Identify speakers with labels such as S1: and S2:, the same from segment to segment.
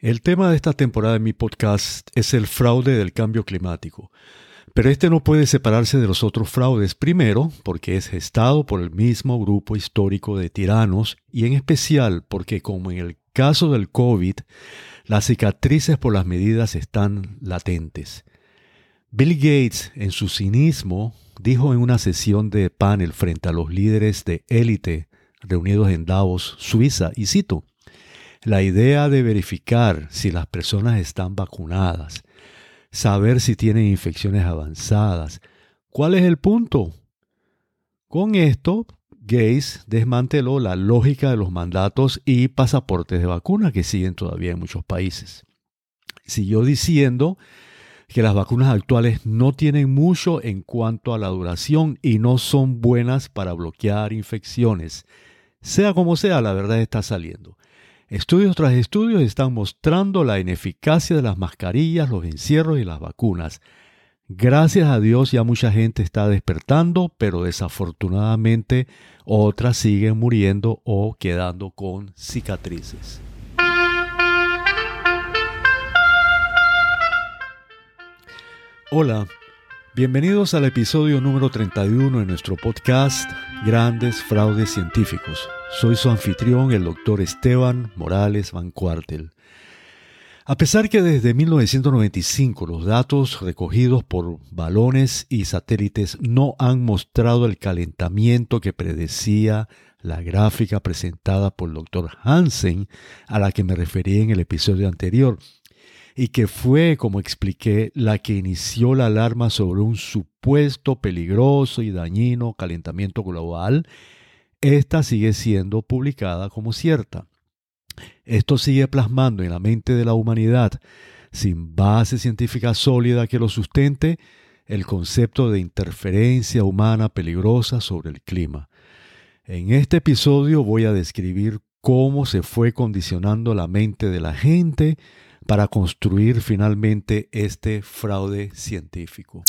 S1: El tema de esta temporada de mi podcast es el fraude del cambio climático. Pero este no puede separarse de los otros fraudes, primero porque es gestado por el mismo grupo histórico de tiranos y en especial porque como en el caso del COVID, las cicatrices por las medidas están latentes. Bill Gates, en su cinismo, dijo en una sesión de panel frente a los líderes de élite reunidos en Davos, Suiza, y cito, la idea de verificar si las personas están vacunadas, saber si tienen infecciones avanzadas. ¿Cuál es el punto? Con esto, Gates desmanteló la lógica de los mandatos y pasaportes de vacuna que siguen todavía en muchos países. Siguió diciendo que las vacunas actuales no tienen mucho en cuanto a la duración y no son buenas para bloquear infecciones. Sea como sea, la verdad está saliendo. Estudios tras estudios están mostrando la ineficacia de las mascarillas, los encierros y las vacunas. Gracias a Dios ya mucha gente está despertando, pero desafortunadamente otras siguen muriendo o quedando con cicatrices. Hola, bienvenidos al episodio número 31 de nuestro podcast Grandes Fraudes Científicos. Soy su anfitrión, el doctor Esteban Morales Van Cuartel. A pesar que desde 1995 los datos recogidos por balones y satélites no han mostrado el calentamiento que predecía la gráfica presentada por el doctor Hansen, a la que me referí en el episodio anterior, y que fue, como expliqué, la que inició la alarma sobre un supuesto peligroso y dañino calentamiento global, esta sigue siendo publicada como cierta. Esto sigue plasmando en la mente de la humanidad, sin base científica sólida que lo sustente, el concepto de interferencia humana peligrosa sobre el clima. En este episodio voy a describir cómo se fue condicionando la mente de la gente para construir finalmente este fraude científico.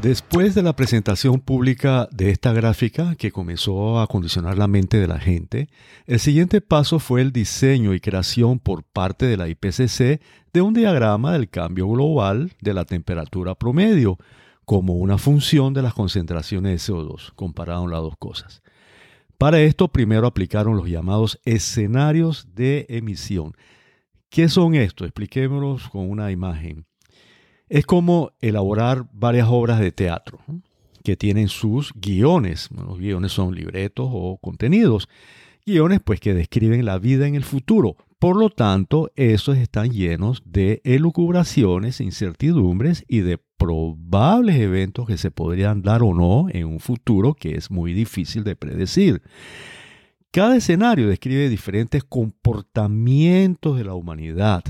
S1: Después de la presentación pública de esta gráfica que comenzó a condicionar la mente de la gente, el siguiente paso fue el diseño y creación por parte de la IPCC de un diagrama del cambio global de la temperatura promedio como una función de las concentraciones de CO2. Compararon las dos cosas. Para esto primero aplicaron los llamados escenarios de emisión. ¿Qué son estos? Expliquémoslos con una imagen. Es como elaborar varias obras de teatro que tienen sus guiones. los guiones son libretos o contenidos. Guiones pues que describen la vida en el futuro. Por lo tanto, esos están llenos de elucubraciones, incertidumbres y de probables eventos que se podrían dar o no en un futuro que es muy difícil de predecir. Cada escenario describe diferentes comportamientos de la humanidad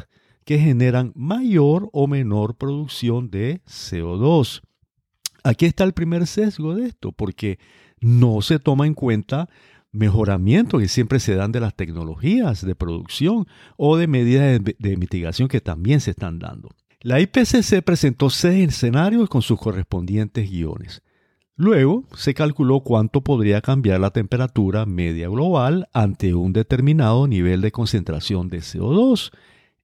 S1: que generan mayor o menor producción de CO2. Aquí está el primer sesgo de esto, porque no se toma en cuenta mejoramientos que siempre se dan de las tecnologías de producción o de medidas de, mitigación que también se están dando. La IPCC presentó seis escenarios con sus correspondientes guiones. Luego se calculó cuánto podría cambiar la temperatura media global ante un determinado nivel de concentración de CO2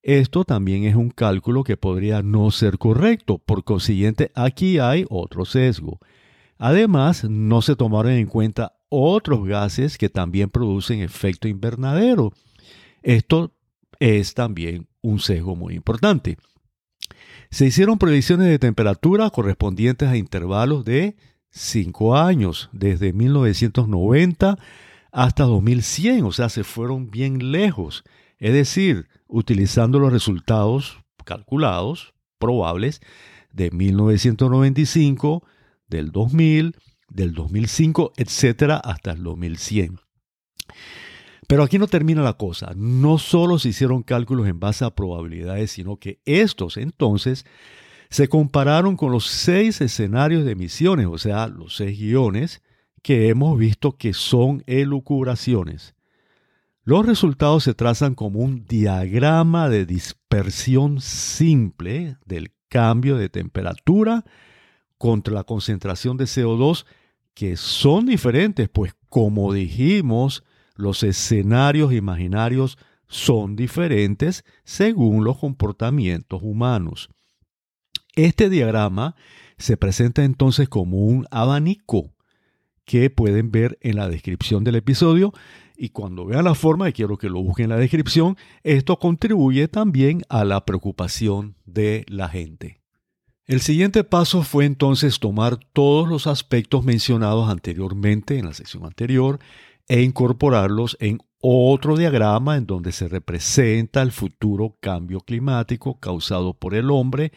S1: esto también es un cálculo que podría no ser correcto, por consiguiente aquí hay otro sesgo. Además, no se tomaron en cuenta otros gases que también producen efecto invernadero. Esto es también un sesgo muy importante. Se hicieron predicciones de temperatura correspondientes a intervalos de 5 años, desde 1990 hasta 2100, o sea, se fueron bien lejos. Es decir, utilizando los resultados calculados, probables, de 1995, del 2000, del 2005, etcétera, hasta el 2100. Pero aquí no termina la cosa. No solo se hicieron cálculos en base a probabilidades, sino que estos entonces se compararon con los seis escenarios de emisiones, o sea, los seis guiones que hemos visto que son elucubraciones. Los resultados se trazan como un diagrama de dispersión simple del cambio de temperatura contra la concentración de CO2 que son diferentes, pues como dijimos, los escenarios imaginarios son diferentes según los comportamientos humanos. Este diagrama se presenta entonces como un abanico que pueden ver en la descripción del episodio y cuando vean la forma, y quiero que lo busquen en la descripción, esto contribuye también a la preocupación de la gente. El siguiente paso fue entonces tomar todos los aspectos mencionados anteriormente en la sección anterior e incorporarlos en otro diagrama en donde se representa el futuro cambio climático causado por el hombre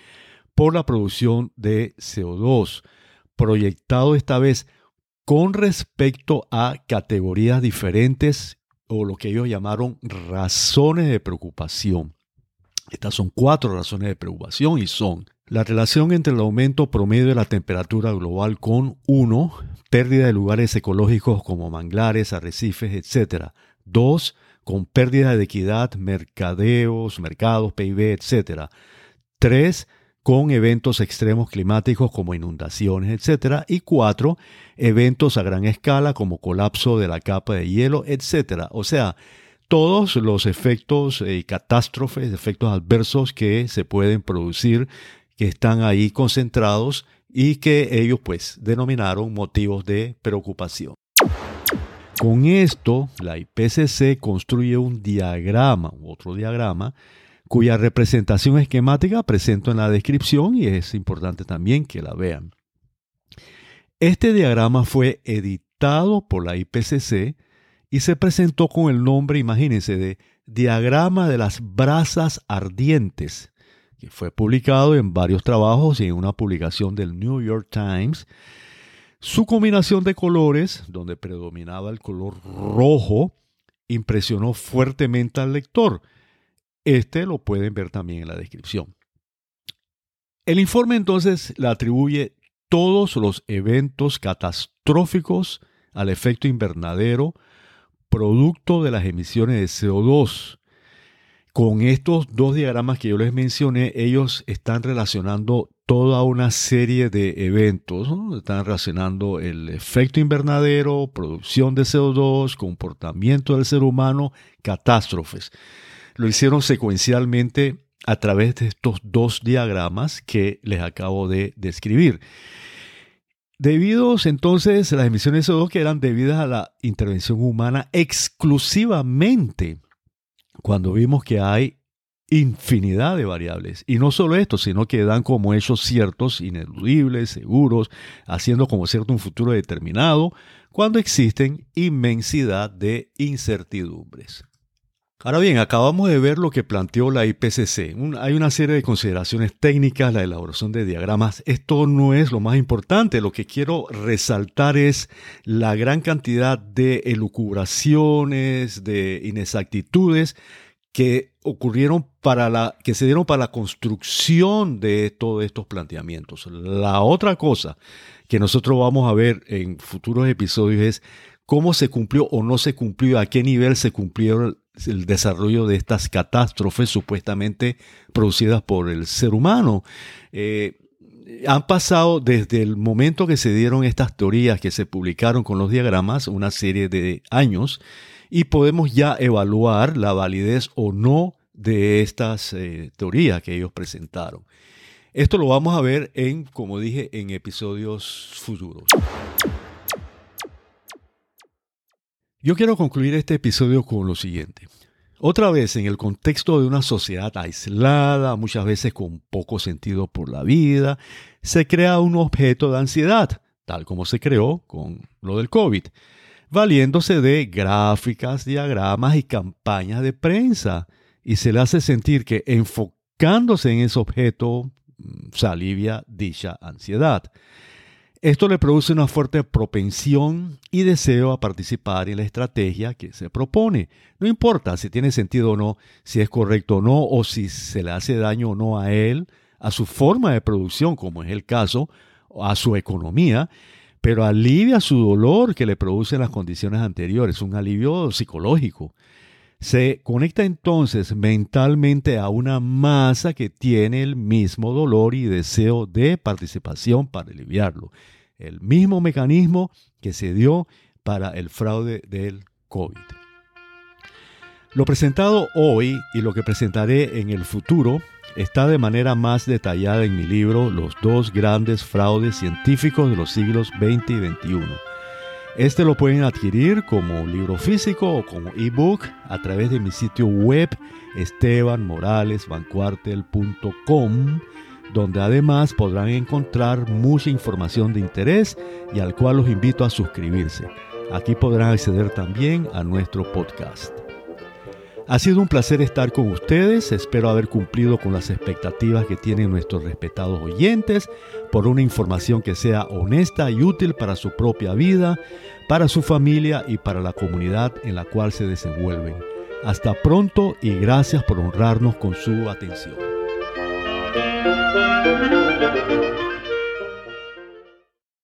S1: por la producción de CO2, proyectado esta vez con respecto a categorías diferentes o lo que ellos llamaron razones de preocupación. Estas son cuatro razones de preocupación y son la relación entre el aumento promedio de la temperatura global con 1, pérdida de lugares ecológicos como manglares, arrecifes, etc. 2, con pérdida de equidad, mercadeos, mercados, PIB, etc. 3, con eventos extremos climáticos como inundaciones, etc. Y cuatro, eventos a gran escala como colapso de la capa de hielo, etc. O sea, todos los efectos y eh, catástrofes, efectos adversos que se pueden producir, que están ahí concentrados y que ellos pues denominaron motivos de preocupación. Con esto, la IPCC construye un diagrama, otro diagrama, cuya representación esquemática presento en la descripción y es importante también que la vean. Este diagrama fue editado por la IPCC y se presentó con el nombre, imagínense, de Diagrama de las Brasas Ardientes, que fue publicado en varios trabajos y en una publicación del New York Times. Su combinación de colores, donde predominaba el color rojo, impresionó fuertemente al lector este lo pueden ver también en la descripción. El informe entonces le atribuye todos los eventos catastróficos al efecto invernadero producto de las emisiones de CO2. Con estos dos diagramas que yo les mencioné, ellos están relacionando toda una serie de eventos. Están relacionando el efecto invernadero, producción de CO2, comportamiento del ser humano, catástrofes lo hicieron secuencialmente a través de estos dos diagramas que les acabo de describir. Debidos entonces a las emisiones de CO2 que eran debidas a la intervención humana exclusivamente, cuando vimos que hay infinidad de variables. Y no solo esto, sino que dan como hechos ciertos, ineludibles, seguros, haciendo como cierto un futuro determinado, cuando existen inmensidad de incertidumbres. Ahora bien, acabamos de ver lo que planteó la IPCC. hay una serie de consideraciones técnicas, la elaboración de diagramas. Esto no es lo más importante. Lo que quiero resaltar es la gran cantidad de elucubraciones, de inexactitudes que ocurrieron para la, que se dieron para la construcción de todos estos planteamientos. La otra cosa que nosotros vamos a ver en futuros episodios es cómo se cumplió o no se cumplió, a qué nivel se cumplieron el desarrollo de estas catástrofes supuestamente producidas por el ser humano. Eh, han pasado desde el momento que se dieron estas teorías que se publicaron con los diagramas, una serie de años, y podemos ya evaluar la validez o no de estas eh, teorías que ellos presentaron. Esto lo vamos a ver en, como dije, en episodios futuros. Yo quiero concluir este episodio con lo siguiente. Otra vez, en el contexto de una sociedad aislada, muchas veces con poco sentido por la vida, se crea un objeto de ansiedad, tal como se creó con lo del COVID, valiéndose de gráficas, diagramas y campañas de prensa, y se le hace sentir que enfocándose en ese objeto mm, se alivia dicha ansiedad. Esto le produce una fuerte propensión y deseo a participar en la estrategia que se propone. No importa si tiene sentido o no, si es correcto o no, o si se le hace daño o no a él, a su forma de producción, como es el caso, a su economía, pero alivia su dolor que le producen las condiciones anteriores, un alivio psicológico. Se conecta entonces mentalmente a una masa que tiene el mismo dolor y deseo de participación para aliviarlo el mismo mecanismo que se dio para el fraude del COVID. Lo presentado hoy y lo que presentaré en el futuro está de manera más detallada en mi libro Los dos grandes fraudes científicos de los siglos XX y XXI. Este lo pueden adquirir como libro físico o como ebook a través de mi sitio web estebanmoralesvancuartel.com donde además podrán encontrar mucha información de interés y al cual los invito a suscribirse. Aquí podrán acceder también a nuestro podcast. Ha sido un placer estar con ustedes, espero haber cumplido con las expectativas que tienen nuestros respetados oyentes por una información que sea honesta y útil para su propia vida, para su familia y para la comunidad en la cual se desenvuelven. Hasta pronto y gracias por honrarnos con su atención.